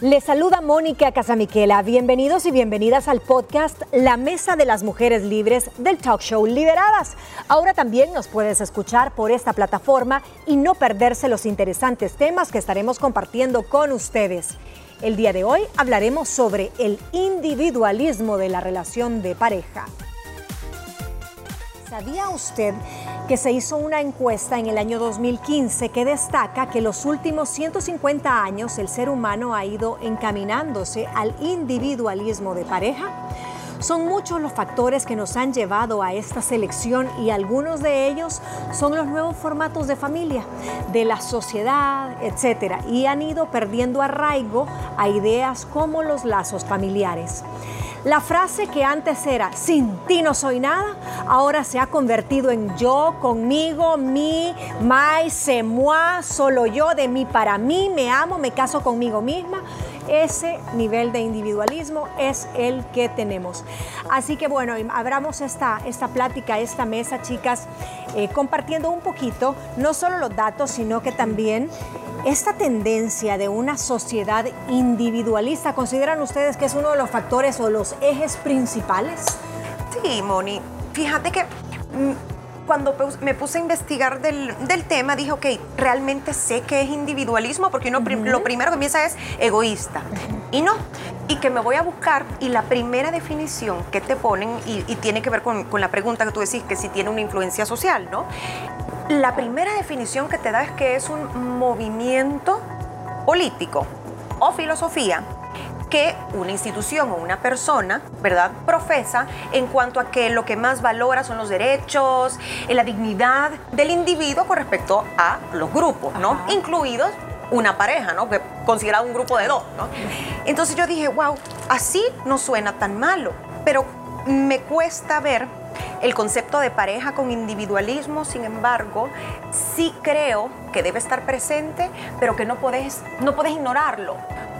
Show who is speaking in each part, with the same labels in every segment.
Speaker 1: Les saluda Mónica Casamiquela. Bienvenidos y bienvenidas al podcast La Mesa de las Mujeres Libres del talk show Liberadas. Ahora también nos puedes escuchar por esta plataforma y no perderse los interesantes temas que estaremos compartiendo con ustedes. El día de hoy hablaremos sobre el individualismo de la relación de pareja. ¿Sabía usted que se hizo una encuesta en el año 2015 que destaca que los últimos 150 años el ser humano ha ido encaminándose al individualismo de pareja? Son muchos los factores que nos han llevado a esta selección y algunos de ellos son los nuevos formatos de familia, de la sociedad, etcétera, y han ido perdiendo arraigo a ideas como los lazos familiares. La frase que antes era sin ti no soy nada, ahora se ha convertido en yo, conmigo, mi, my, se, moi, solo yo, de mí para mí, me amo, me caso conmigo misma. Ese nivel de individualismo es el que tenemos. Así que bueno, abramos esta, esta plática, esta mesa, chicas, eh, compartiendo un poquito, no solo los datos, sino que también esta tendencia de una sociedad individualista, ¿consideran ustedes que es uno de los factores o los ejes principales?
Speaker 2: Sí, Moni. Fíjate que mm, cuando me puse a investigar del, tema, dije, ok, realmente sé que es individualismo, porque uno lo primero que piensa es egoísta. Y no. Y que me voy a buscar, y la primera definición que te ponen, y, tiene que ver con, con, la pregunta que tú decís, que si tiene una influencia social, ¿no? La primera definición que te da es que es un movimiento político o filosofía que una institución o una persona, ¿verdad?, profesa en cuanto a que lo que más valora son los derechos, eh, la dignidad del individuo con respecto a los grupos, ¿no? Incluidos una pareja, ¿no? Que considerado un grupo de dos, ¿no? Entonces yo dije, wow, así no suena tan malo, pero me cuesta ver el concepto de pareja con individualismo, sin embargo, sí creo que debe estar presente, pero que no puedes, no puedes ignorarlo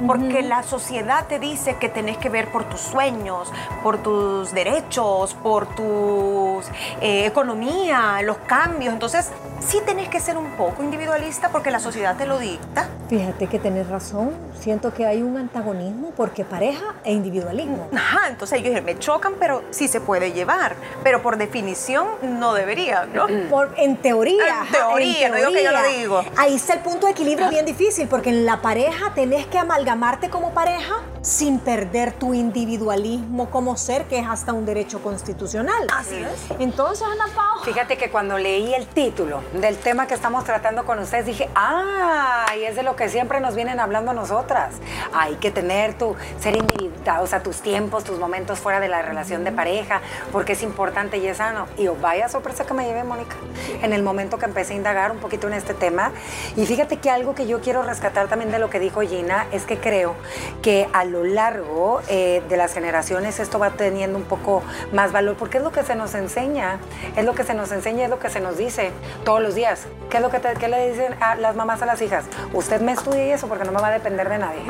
Speaker 2: porque la sociedad te dice que tenés que ver por tus sueños, por tus derechos, por tu eh, economía, los cambios. Entonces, sí tenés que ser un poco individualista porque la sociedad te lo dicta.
Speaker 1: Fíjate que tenés razón. Siento que hay un antagonismo porque pareja e individualismo.
Speaker 2: Ajá, entonces ellos me chocan, pero sí se puede llevar. Pero por definición no debería, ¿no?
Speaker 1: Por, en teoría.
Speaker 2: En teoría, no digo que yo lo digo.
Speaker 1: Ahí está el punto de equilibrio bien difícil porque en la pareja tenés que amalgamarte como pareja sin perder tu individualismo como ser, que es hasta un derecho constitucional.
Speaker 2: Así es.
Speaker 1: Entonces, Ana Pau.
Speaker 3: Fíjate que cuando leí el título del tema que estamos tratando con ustedes, dije, ah, y es de lo que siempre nos vienen hablando a nosotras. Hay que tener tu, ser individual, o sea, tus tiempos, tus momentos fuera de la relación de pareja, porque es importante y es sano. Y oh, vaya sorpresa que me llevé, Mónica, en el momento que empecé a indagar un poquito en este tema. Y fíjate que algo que yo quiero rescatar también de lo que dijo Gina es que creo que a lo largo eh, de las generaciones esto va teniendo un poco más valor, porque es lo que se nos enseña, es lo que se nos enseña, es lo que se nos dice todos los días. ¿Qué es lo que, le dicen a las mamás a las hijas? Usted me estudia y eso porque no me va a depender de nadie.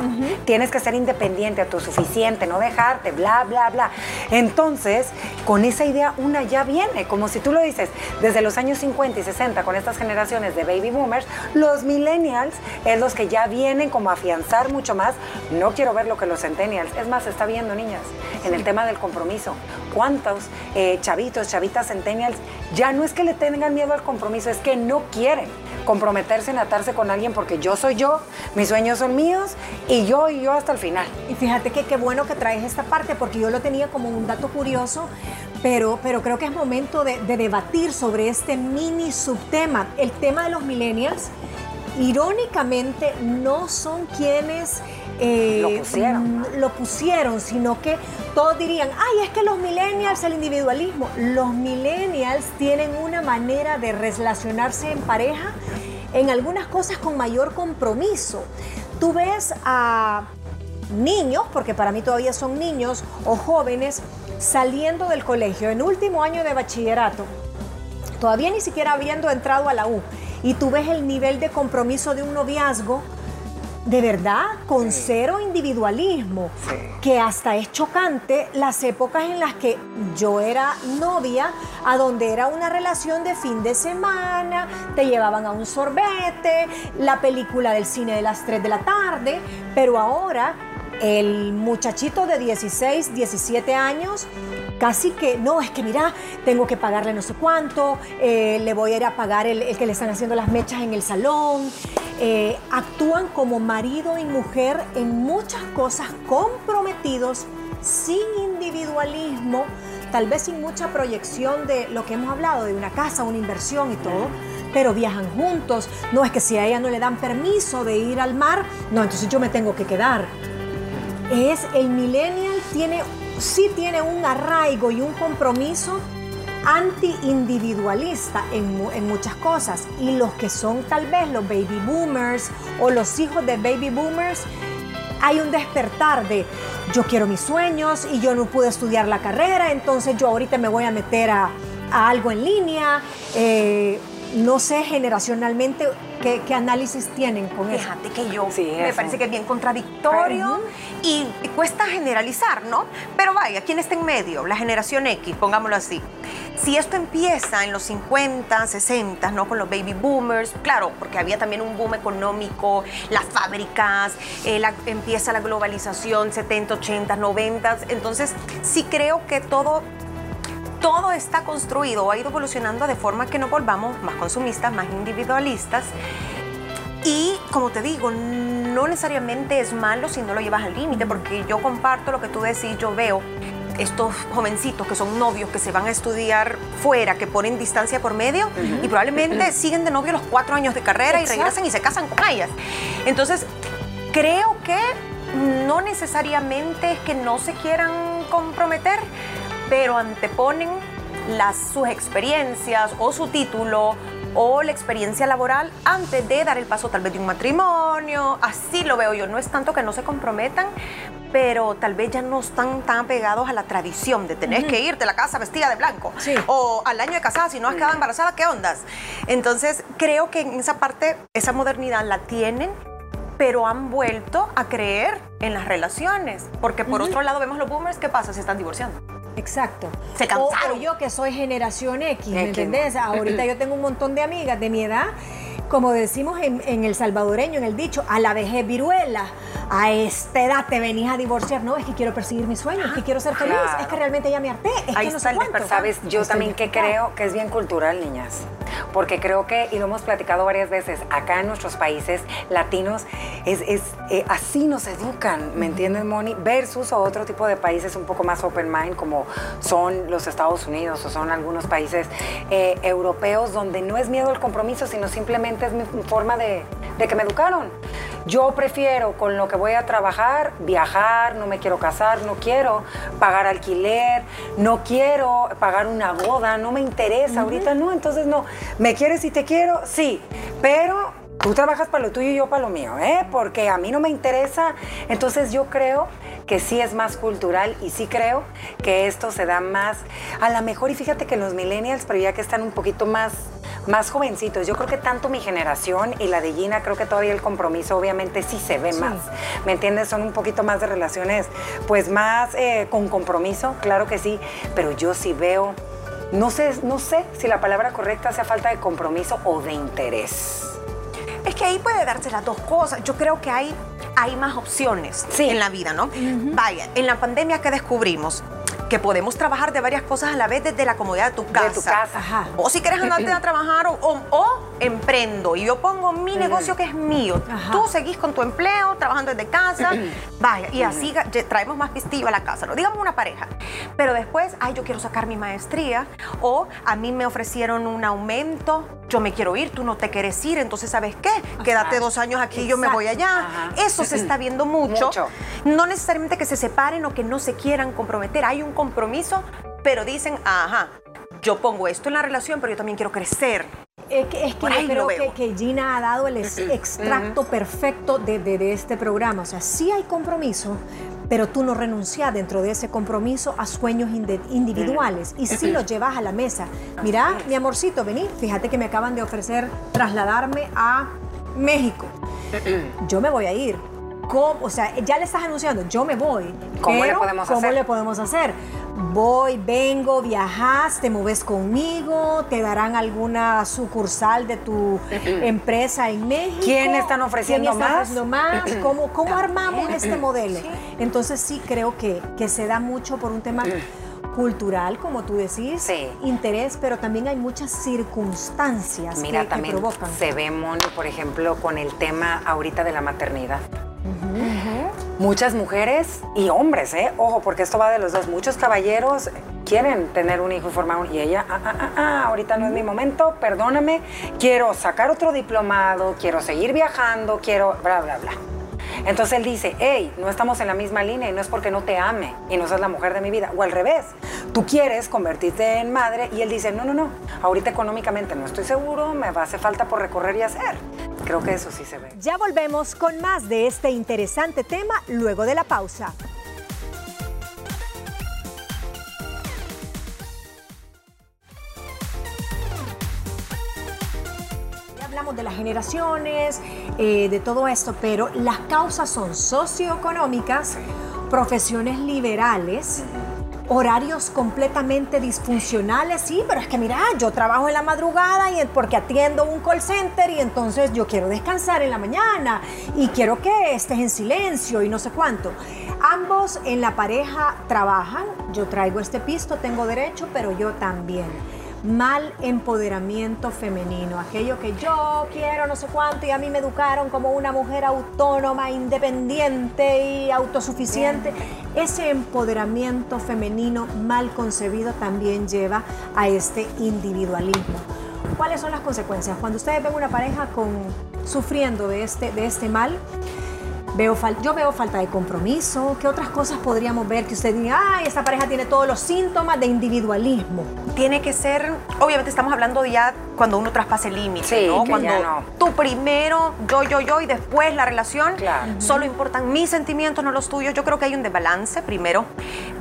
Speaker 3: Tienes que ser independiente, autosuficiente, no dejarte, bla, bla, bla. Entonces, con esa idea una ya viene, como si tú lo dices, desde los años 50 y 60 con estas generaciones de baby boomers, los millennials es los que ya vienen como a afianzar mucho más. No quiero ver lo que los centennials, es más, se está viendo niñas, en el tema del compromiso. ¿Cuántos eh, chavitos, chavitas centennials ya no es que le tengan miedo al compromiso, es que no quieren comprometerse en atarse con alguien porque yo soy yo, mis sueños son míos y yo y yo hasta el final.
Speaker 1: Y fíjate que qué bueno que traes esta parte porque yo lo tenía como un dato curioso, pero, pero creo que es momento de, de debatir sobre este mini subtema, el tema de los millennials. Irónicamente no son quienes
Speaker 3: eh, lo pusieron.
Speaker 1: Lo pusieron, sino que todos dirían, ay, es que los millennials, el individualismo. Los millennials tienen una manera de relacionarse en pareja en algunas cosas con mayor compromiso. Tú ves a niños, porque para mí todavía son niños o jóvenes, saliendo del colegio en último año de bachillerato, todavía ni siquiera habiendo entrado a la U, y tú ves el nivel de compromiso de un noviazgo de verdad, con cero individualismo, que hasta es chocante las épocas en las que yo era novia, a donde era una relación de fin de semana, te llevaban a un sorbete, la película del cine de las 3 de la tarde, pero ahora el muchachito de 16, 17 años, casi que, no, es que mira, tengo que pagarle no sé cuánto, eh, le voy a ir a pagar el, que le están haciendo las mechas en el salón. Eh, actúan como marido y mujer en muchas cosas comprometidos, sin individualismo, tal vez sin mucha proyección de lo que hemos hablado, de una casa, una inversión y todo pero viajan juntos. No es que si a ella no le dan permiso de ir al mar, no, entonces yo me tengo que quedar es el millennial tiene, sí tiene un arraigo y un compromiso anti-individualista en, en, muchas cosas. Y los que son tal vez los baby boomers o los hijos de baby boomers, hay un despertar de yo quiero mis sueños y yo no pude estudiar la carrera, entonces yo ahorita me voy a meter a, algo en línea. Eh, no sé generacionalmente qué, análisis tienen con
Speaker 2: eso. Fíjate que yo me parece que es bien contradictorio y cuesta generalizar, ¿no? Pero vaya, ¿quién está en medio? La generación X, pongámoslo así. Si esto empieza en los 50, 60, ¿no? Con los baby boomers, claro, porque había también un boom económico, las fábricas, eh, empieza la globalización, 70, 80, 90, entonces sí creo que todo todo está construido o ha ido evolucionando de forma que no volvamos más consumistas, más individualistas. Y como te digo, no necesariamente es malo si no lo llevas al límite, porque yo comparto lo que tú decís, yo veo estos jovencitos que son novios, que se van a estudiar fuera, que ponen distancia por medio y probablemente siguen de novio los cuatro años de carrera y regresan y se casan con ellas. Entonces, creo que no necesariamente es que no se quieran comprometer, pero anteponen las, sus experiencias o su título o la experiencia laboral antes de dar el paso tal vez de un matrimonio. Así lo veo yo. No es tanto que no se comprometan, pero tal vez ya no están tan pegados a la tradición de tener que irte a la casa vestida de blanco. O al año de casada, si no has quedado embarazada, ¿qué ondas? Entonces, creo que en esa parte, esa modernidad la tienen, pero han vuelto a creer en las relaciones. Porque por otro lado vemos los boomers, ¿qué pasa? Se están divorciando.
Speaker 1: Exacto.
Speaker 2: Se cansaron.
Speaker 1: O, yo que soy generación X, ¿me entendés? Ahorita yo tengo un montón de amigas de mi edad como decimos en, el salvadoreño, en el dicho, a la vejez viruela, a esta edad te venís a divorciar. No, es que quiero perseguir mis sueños, es que quiero ser feliz, es que realmente ya me harté, es
Speaker 3: Ahí
Speaker 1: que no
Speaker 3: está
Speaker 1: sé cuánto.
Speaker 3: Sabes, yo también que creo que es bien cultural, niñas, porque creo que, y lo hemos platicado varias veces, acá en nuestros países latinos, es, es eh, así nos educan, ¿me entiendes, Moni? Versus a otro tipo de países un poco más open mind, como son los Estados Unidos o son algunos países eh, europeos, donde no es miedo al compromiso, sino simplemente es mi forma de, que me educaron. Yo prefiero con lo que voy a trabajar viajar, no me quiero casar, no quiero pagar alquiler, no quiero pagar una boda, no me interesa, ahorita no, entonces no. ¿Me quieres y te quiero? Sí, pero tú trabajas para lo tuyo y yo para lo mío, ¿eh? Porque a mí no me interesa. Entonces yo creo que sí es más cultural y sí creo que esto se da más a la mejor. Y fíjate que los millennials, pero ya que están un poquito más más jovencitos. Yo creo que tanto mi generación y la de Gina, creo que todavía el compromiso obviamente sí se ve más. ¿Me entiendes? Son un poquito más de relaciones, pues más eh, con compromiso, claro que sí, pero yo sí veo, no sé, no sé si la palabra correcta sea falta de compromiso o de interés.
Speaker 2: Es que ahí puede darse las dos cosas. Yo creo que hay, hay más opciones en la vida, ¿no? Vaya, en la pandemia que descubrimos, que podemos trabajar de varias cosas a la vez desde la comodidad de tu casa.
Speaker 3: De tu casa.
Speaker 2: O si quieres andarte a trabajar o, emprendo y yo pongo mi negocio que es mío. Tú seguís con tu empleo, trabajando desde casa, vaya, y así traemos más pistillo a la casa, ¿no? Digamos una pareja. Pero después, ay, yo quiero sacar mi maestría o a mí me ofrecieron un aumento, yo me quiero ir, tú no te quieres ir, entonces ¿sabes qué? Quédate dos años aquí, yo me voy allá. Eso se está viendo mucho. mucho. No necesariamente que se separen o que no se quieran comprometer, hay un compromiso, pero dicen, ajá, yo pongo esto en la relación, pero yo también quiero crecer.
Speaker 1: Es que, es que yo creo que, Gina ha dado el extracto perfecto de, de, este programa. O sea, sí hay compromiso, pero tú no renuncias dentro de ese compromiso a sueños individuales y sí los llevas a la mesa. Mira, mi amorcito, vení, fíjate que me acaban de ofrecer trasladarme a México. yo me voy a ir. ¿Cómo? O sea, ya le estás anunciando, yo me voy.
Speaker 3: ¿Cómo le podemos
Speaker 1: ¿Cómo
Speaker 3: hacer?
Speaker 1: le podemos hacer? Voy, vengo, viajas, te mueves conmigo, te darán alguna sucursal de tu empresa en México.
Speaker 3: ¿Quién están ofreciendo
Speaker 1: ¿Quién
Speaker 3: más?
Speaker 1: ofreciendo más? ¿Cómo, cómo armamos este modelo? Entonces sí creo que, que se da mucho por un tema cultural, como tú decís,
Speaker 3: Sí.
Speaker 1: interés, pero también hay muchas circunstancias
Speaker 3: Mira,
Speaker 1: que, que
Speaker 3: también
Speaker 1: provocan.
Speaker 3: se ve, Moni, por ejemplo, con el tema ahorita de la maternidad. Muchas mujeres y hombres, ¿eh? Ojo, porque esto va de los dos. Muchos caballeros quieren tener un hijo y formar un... Y ella, ah, ah, ah, ah, ahorita no es mi momento, perdóname, quiero sacar otro diplomado, quiero seguir viajando, quiero... bla, bla, bla. Entonces él dice, hey, no estamos en la misma línea y no es porque no te ame y no seas la mujer de mi vida. O al revés, tú quieres convertirte en madre y él dice, no, no, no, ahorita económicamente no estoy seguro, me va a hacer falta por recorrer y hacer. Creo que eso sí se ve.
Speaker 1: Ya volvemos con más de este interesante tema luego de la pausa. Hablamos de las generaciones, eh, de todo esto, pero las causas son socioeconómicas, profesiones liberales, horarios completamente disfuncionales. Sí, pero es que mira, yo trabajo en la madrugada y porque atiendo un call center y entonces yo quiero descansar en la mañana y quiero que estés en silencio y no sé cuánto. Ambos en la pareja trabajan. Yo traigo este pisto, tengo derecho, pero yo también mal empoderamiento femenino, aquello que yo quiero no sé cuánto y a mí me educaron como una mujer autónoma, independiente y autosuficiente. Ese empoderamiento femenino mal concebido también lleva a este individualismo. ¿Cuáles son las consecuencias? Cuando ustedes ven una pareja con, sufriendo de este, de este mal, Veo fal- yo veo falta de compromiso. ¿Qué otras cosas podríamos ver que usted diga, ay, esta pareja tiene todos los síntomas de individualismo?
Speaker 2: Tiene que ser, obviamente estamos hablando ya cuando uno traspasa el límite,
Speaker 3: Sí,
Speaker 2: ¿no?
Speaker 3: que
Speaker 2: Cuando
Speaker 3: ya no.
Speaker 2: tú primero, yo, yo, yo y después la relación,
Speaker 3: Claro.
Speaker 2: solo importan mis sentimientos, no los tuyos. Yo creo que hay un desbalance. Primero,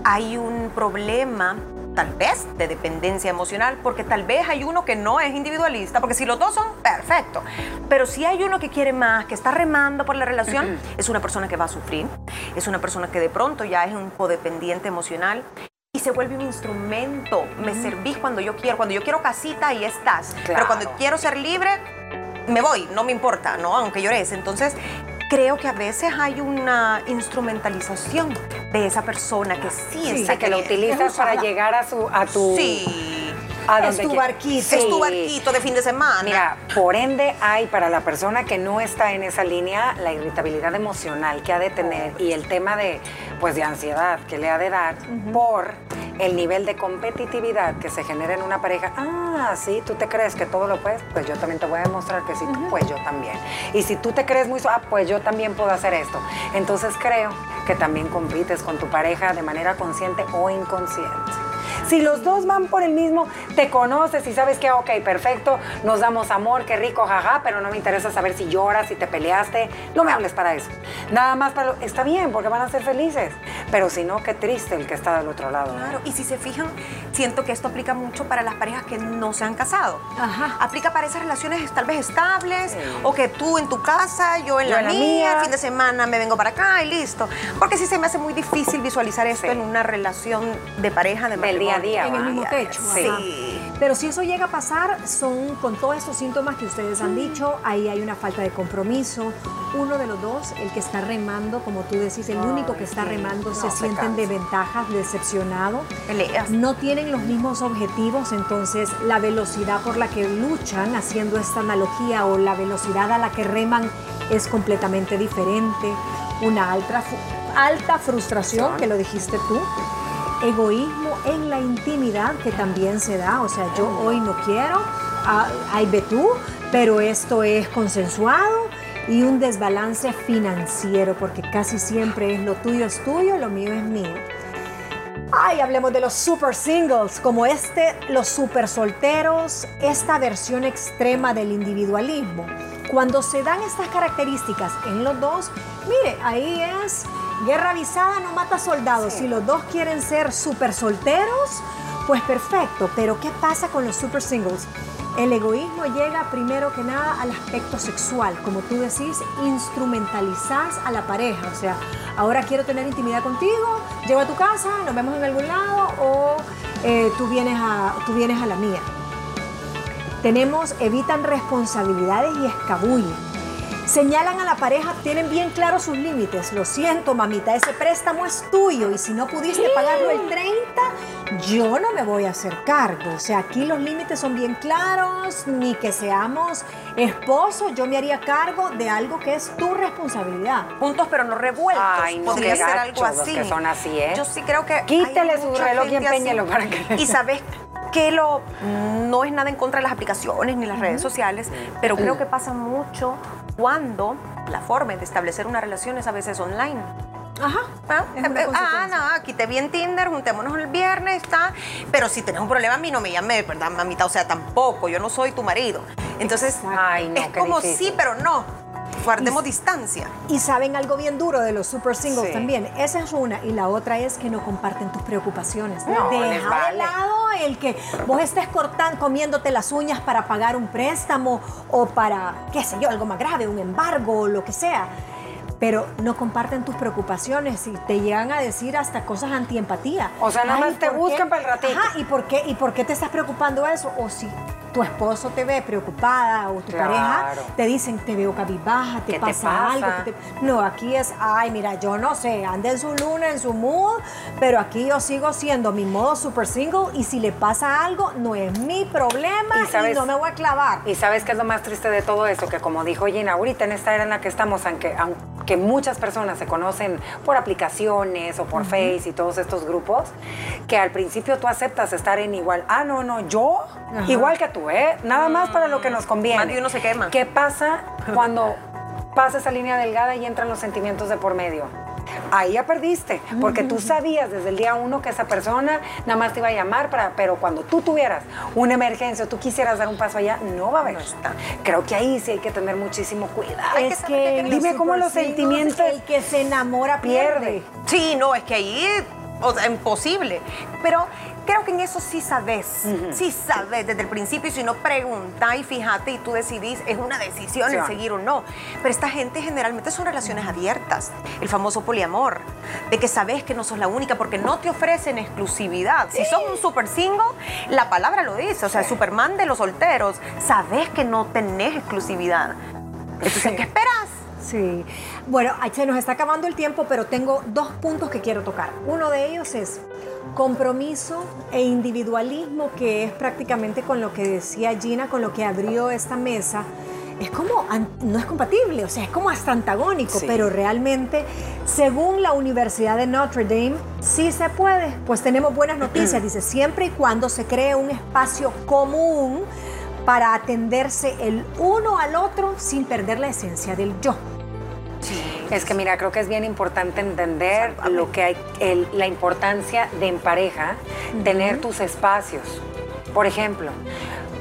Speaker 2: hay un problema tal vez de dependencia emocional, porque tal vez hay uno que no es individualista, porque si los dos son, perfecto. Pero si hay uno que quiere más, que está remando por la relación, es una persona que va a sufrir, es una persona que de pronto ya es un codependiente emocional y se vuelve un instrumento. Me servís cuando yo quiero, cuando yo quiero casita, ahí estás. Pero
Speaker 3: Claro.
Speaker 2: cuando quiero ser libre, me voy, no me importa, ¿no? Aunque llores. Entonces, creo que a veces hay una instrumentalización de esa persona que sí,
Speaker 1: Sí,
Speaker 2: está
Speaker 3: que lo utilizas para llegar a, su, a tu...
Speaker 2: Sí.
Speaker 3: a
Speaker 1: Es tu barquito.
Speaker 2: Es tu barquito de fin de semana.
Speaker 3: Mira, por ende hay para la persona que no está en esa línea la irritabilidad emocional que ha de tener y el tema de pues de ansiedad que le ha de dar por el nivel de competitividad que se genera en una pareja. Ah, sí, tú te crees que todo lo puedes, pues yo también te voy a demostrar que sí, pues yo también. Y si tú te crees muy, ah, pues yo también puedo hacer esto. Entonces creo que también compites con tu pareja de manera consciente o inconsciente. Si los dos van por el mismo, te conoces y sabes que, ok, perfecto, nos damos amor, qué rico, jaja, pero no me interesa saber si lloras, si te peleaste, no me hables para eso. Nada más para lo, está bien, porque van a ser felices, pero si no, qué triste el que está del otro lado. ¿no?
Speaker 2: Claro, y si se fijan, siento que esto aplica mucho para las parejas que no se han casado.
Speaker 1: Ajá.
Speaker 2: Aplica para esas relaciones tal vez estables,
Speaker 3: Sí.
Speaker 2: o que tú en tu casa, yo en
Speaker 3: Yo
Speaker 2: la,
Speaker 3: en la
Speaker 2: mía,
Speaker 3: mía.
Speaker 2: el fin de semana me vengo para acá y listo. Porque sí se me hace muy difícil visualizar esto
Speaker 3: Sí.
Speaker 2: en una relación de pareja, de
Speaker 3: Del día a
Speaker 2: matrimonio.
Speaker 3: día.
Speaker 1: en el mismo techo.
Speaker 2: Sí.
Speaker 1: Pero si eso llega a pasar, son con todos estos síntomas que ustedes han dicho, ahí hay una falta de compromiso. Uno de los dos, el que está remando, como tú decís, el único que está remando,
Speaker 3: No,
Speaker 1: se
Speaker 3: se
Speaker 1: sienten de ventajas, decepcionado.
Speaker 2: Peleas.
Speaker 1: No tienen los mismos objetivos, entonces la velocidad por la que luchan, haciendo esta analogía, o la velocidad a la que reman es completamente diferente. Una alta, alta frustración, que lo dijiste tú. Egoísmo en la intimidad que también se da, o sea, yo hoy no quiero, ah, ay ve tú, pero esto es consensuado y un desbalance financiero, porque casi siempre es lo tuyo es tuyo, lo mío es mío. Ay, hablemos de los super singles, como este, los super solteros, esta versión extrema del individualismo. Cuando se dan estas características en los dos, mire, ahí es guerra avisada, no mata soldados. Si los dos quieren ser super solteros, pues perfecto. Pero ¿qué pasa con los super singles? El egoísmo llega primero que nada al aspecto sexual, como tú decís, instrumentalizás a la pareja, o sea, ahora quiero tener intimidad contigo, llego a tu casa, nos vemos en algún lado o eh, tú, vienes a, tú vienes a la mía. Tenemos, evitan responsabilidades y escabullen señalan a la pareja, tienen bien claros sus límites. Lo siento, mamita, ese préstamo es tuyo y si no pudiste pagarlo el 30, yo no me voy a hacer cargo. O sea, aquí los límites son bien claros, ni que seamos esposos, yo me haría cargo de algo que es tu responsabilidad.
Speaker 2: Juntos pero no revueltos.
Speaker 3: Ay, no, Podría ser algo así. que son así, ¿eh?
Speaker 2: Yo sí creo que
Speaker 3: Quítele su reloj y empeñelo para que...
Speaker 2: Y sabes que lo no es nada en contra de las aplicaciones ni las redes sociales, pero creo mm. que pasa mucho cuando la forma de establecer una relación es a veces online.
Speaker 1: Ajá.
Speaker 2: Ah, eh, eh, ah no, aquí te vi en Tinder, juntémonos el viernes, está. Pero si tienes un problema, a mí no me llame, ¿verdad, mamita? O sea, tampoco, yo no soy tu marido. Entonces, Ay, no, es como sí, pero no guardemos distancia.
Speaker 1: Y saben algo bien duro de los super singles también. Esa es una. Y la otra es que no comparten tus preocupaciones.
Speaker 3: No,
Speaker 1: Deja de lado el que vos estés cortando, comiéndote las uñas para pagar un préstamo o para, qué sé yo, algo más grave, un embargo o lo que sea pero no comparten tus preocupaciones y te llegan a decir hasta cosas antiempatía.
Speaker 3: O sea, nada más te buscan para el ratito.
Speaker 1: Ajá, ¿y por, qué, ¿y por qué te estás preocupando eso? O si tu esposo te ve preocupada o tu pareja, te dicen, te veo cabizbaja, te, pasa, algo. No, aquí es, ay, mira, yo no sé, anda en su luna, en su mood, pero aquí yo sigo siendo mi modo super single y si le pasa algo, no es mi problema y, no me voy a clavar.
Speaker 3: Y sabes qué es lo más triste de todo eso, que como dijo Gina, ahorita en esta era en la que estamos, aunque, aunque muchas personas se conocen por aplicaciones o por Face y todos estos grupos, que al principio tú aceptas estar en igual, ah, no, no, yo, igual que tú, ¿eh? Nada más para lo que nos conviene.
Speaker 2: Más uno se quema.
Speaker 3: ¿Qué pasa cuando pasa esa línea delgada y entran los sentimientos de por medio? Ahí ya perdiste, porque tú sabías desde el día uno que esa persona nada más te iba a llamar, para, pero cuando tú tuvieras una emergencia o tú quisieras dar un paso allá, no va a haber. Creo que ahí sí hay que tener muchísimo cuidado.
Speaker 1: Es que, dime cómo los sentimientos...
Speaker 2: El que se enamora pierde. Sí, no, es que ahí o sea, imposible. Pero creo que en eso sí sabes, sí sabes desde el principio y si no pregunta y fíjate y tú decidís, es una decisión el seguir o no. Pero esta gente generalmente son relaciones abiertas, el famoso poliamor, de que sabes que no sos la única porque no te ofrecen exclusividad. Si sos un super single, la palabra lo dice, o sea, Superman de los solteros, sabes que no tenés exclusividad. Entonces, ¿qué esperas?
Speaker 1: Sí. Bueno, se nos está acabando el tiempo, pero tengo dos puntos que quiero tocar. Uno de ellos es compromiso e individualismo, que es prácticamente con lo que decía Gina, con lo que abrió esta mesa. Es como, no es compatible, o sea, es como hasta antagónico, pero realmente, según la Universidad de Notre Dame, sí se puede. Pues tenemos buenas noticias, dice, siempre y cuando se cree un espacio común para atenderse el uno al otro sin perder la esencia del yo.
Speaker 3: Es que mira, creo que es bien importante entender lo que hay, la importancia de en pareja tener tus espacios. Por ejemplo,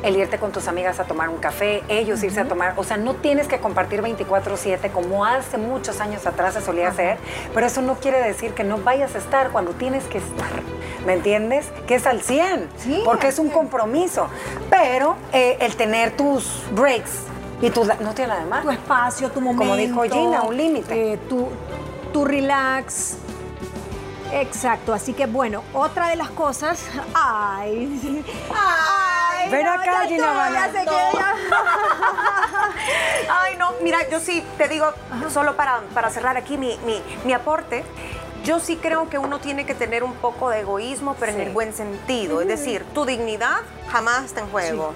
Speaker 3: el irte con tus amigas a tomar un café, ellos irse a tomar, o sea, no tienes que compartir 24/7 como hace muchos años atrás se solía hacer, pero eso no quiere decir que no vayas a estar cuando tienes que estar, ¿me entiendes? Que es al 100, porque es un compromiso, pero eh, el tener tus breaks, y tú no tiene nada de más.
Speaker 1: Tu espacio, tu momento.
Speaker 3: Como dijo Gina, un límite.
Speaker 1: Eh, tu, tu relax. Exacto, así que bueno, otra de las cosas. Ay, ay.
Speaker 3: Ven acá, Gina
Speaker 2: Ay, no, mira, yo sí te digo, solo para, para cerrar aquí mi, mi, mi aporte. Yo sí creo que uno tiene que tener un poco de egoísmo, pero en el buen sentido. Es decir, tu dignidad jamás está en juego.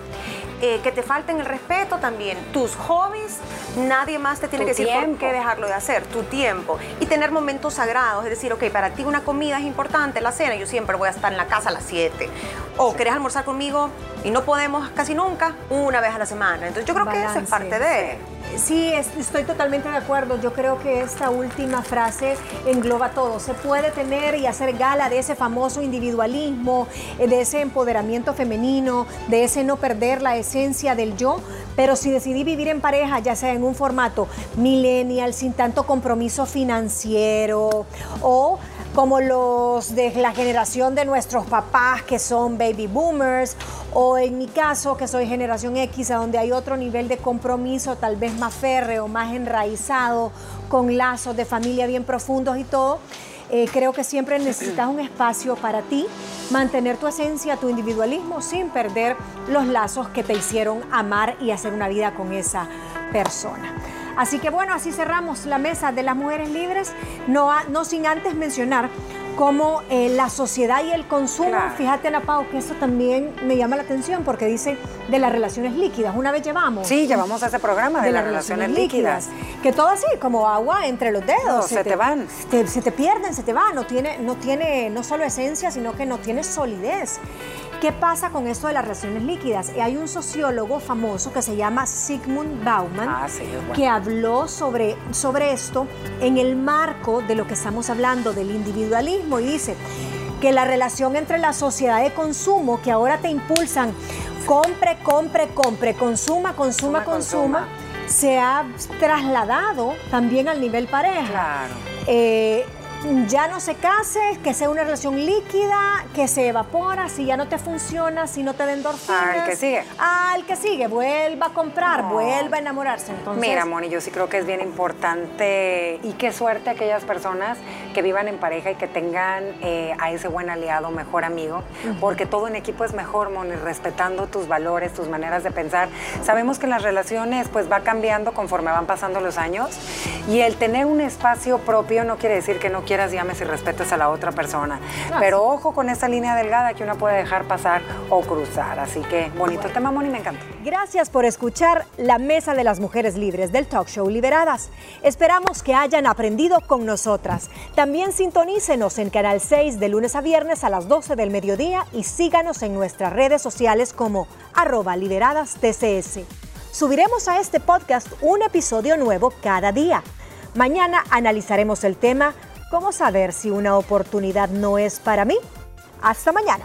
Speaker 2: Eh, que te falten el respeto también. Tus hobbies, nadie más te tiene que decir por qué dejarlo de hacer, tu tiempo. Y tener momentos sagrados, es decir, ok, para ti una comida es importante, la cena, yo siempre voy a estar en la casa a las 7. O querés almorzar conmigo y no podemos casi nunca, una vez a la semana. Entonces yo creo que eso es parte de...
Speaker 1: Sí, estoy totalmente de acuerdo. Yo creo que esta última frase engloba todo. Se puede tener y hacer gala de ese famoso individualismo, eh, de ese empoderamiento femenino, de ese no perder la esencia del yo, pero si decidí vivir en pareja, ya sea en un formato millennial, sin tanto compromiso financiero o como los de la generación de nuestros papás que son baby boomers, o en mi caso que soy generación X, a donde hay otro nivel de compromiso, tal vez más férreo, más enraizado, con lazos de familia bien profundos y todo. Eh, creo que siempre necesitas un espacio para ti, mantener tu esencia, tu individualismo, sin perder los lazos que te hicieron amar y hacer una vida con esa persona. Así que bueno, así cerramos la mesa de las mujeres libres, no, no sin antes mencionar cómo eh, la sociedad y el consumo, fíjate Ana Pau, que eso también me llama la atención porque dice de las relaciones líquidas. Una vez llevamos.
Speaker 3: Sí, llevamos ese programa de, las relaciones, líquidas.
Speaker 1: Que todo así, como agua entre los dedos.
Speaker 3: se, te, van.
Speaker 1: se te pierden, se te van. No tiene, no tiene no solo esencia, sino que no tiene solidez. ¿Qué pasa con esto de las relaciones líquidas? Hay un sociólogo famoso que se llama Sigmund Bauman
Speaker 3: ah,
Speaker 1: que habló sobre, sobre esto en el marco de lo que estamos hablando del individualismo y dice que la relación entre la sociedad de consumo que ahora te impulsan compre, compre, compre, consuma, consuma, consuma, se ha trasladado también al nivel pareja.
Speaker 3: Claro.
Speaker 1: Eh, ya no se case, que sea una relación líquida, que se evapora, si ya no te funciona, si no te da endorfinas.
Speaker 3: Al que sigue.
Speaker 1: Al que sigue, vuelva a comprar, vuelva a enamorarse. Entonces,
Speaker 3: Mira, Moni, yo sí creo que es bien importante y qué suerte aquellas personas que vivan en pareja y que tengan eh, a ese buen aliado, mejor amigo, porque todo en equipo es mejor, Moni, respetando tus valores, tus maneras de pensar. Sabemos que las relaciones pues va cambiando conforme van pasando los años y el tener un espacio propio no quiere decir que no quieras, llames y respetes a la otra persona. Pero ojo con esa línea delgada que uno puede dejar pasar o cruzar. Así que bonito tema, Moni, me encanta.
Speaker 1: Gracias por escuchar la Mesa de las Mujeres Libres del Talk Show Liberadas. Esperamos que hayan aprendido con nosotras. También sintonícenos en Canal 6 de lunes a viernes a las 12 del mediodía y síganos en nuestras redes sociales como arroba liberadas TCS. Subiremos a este podcast un episodio nuevo cada día. Mañana analizaremos el tema ¿Cómo saber si una oportunidad no es para mí? Hasta mañana.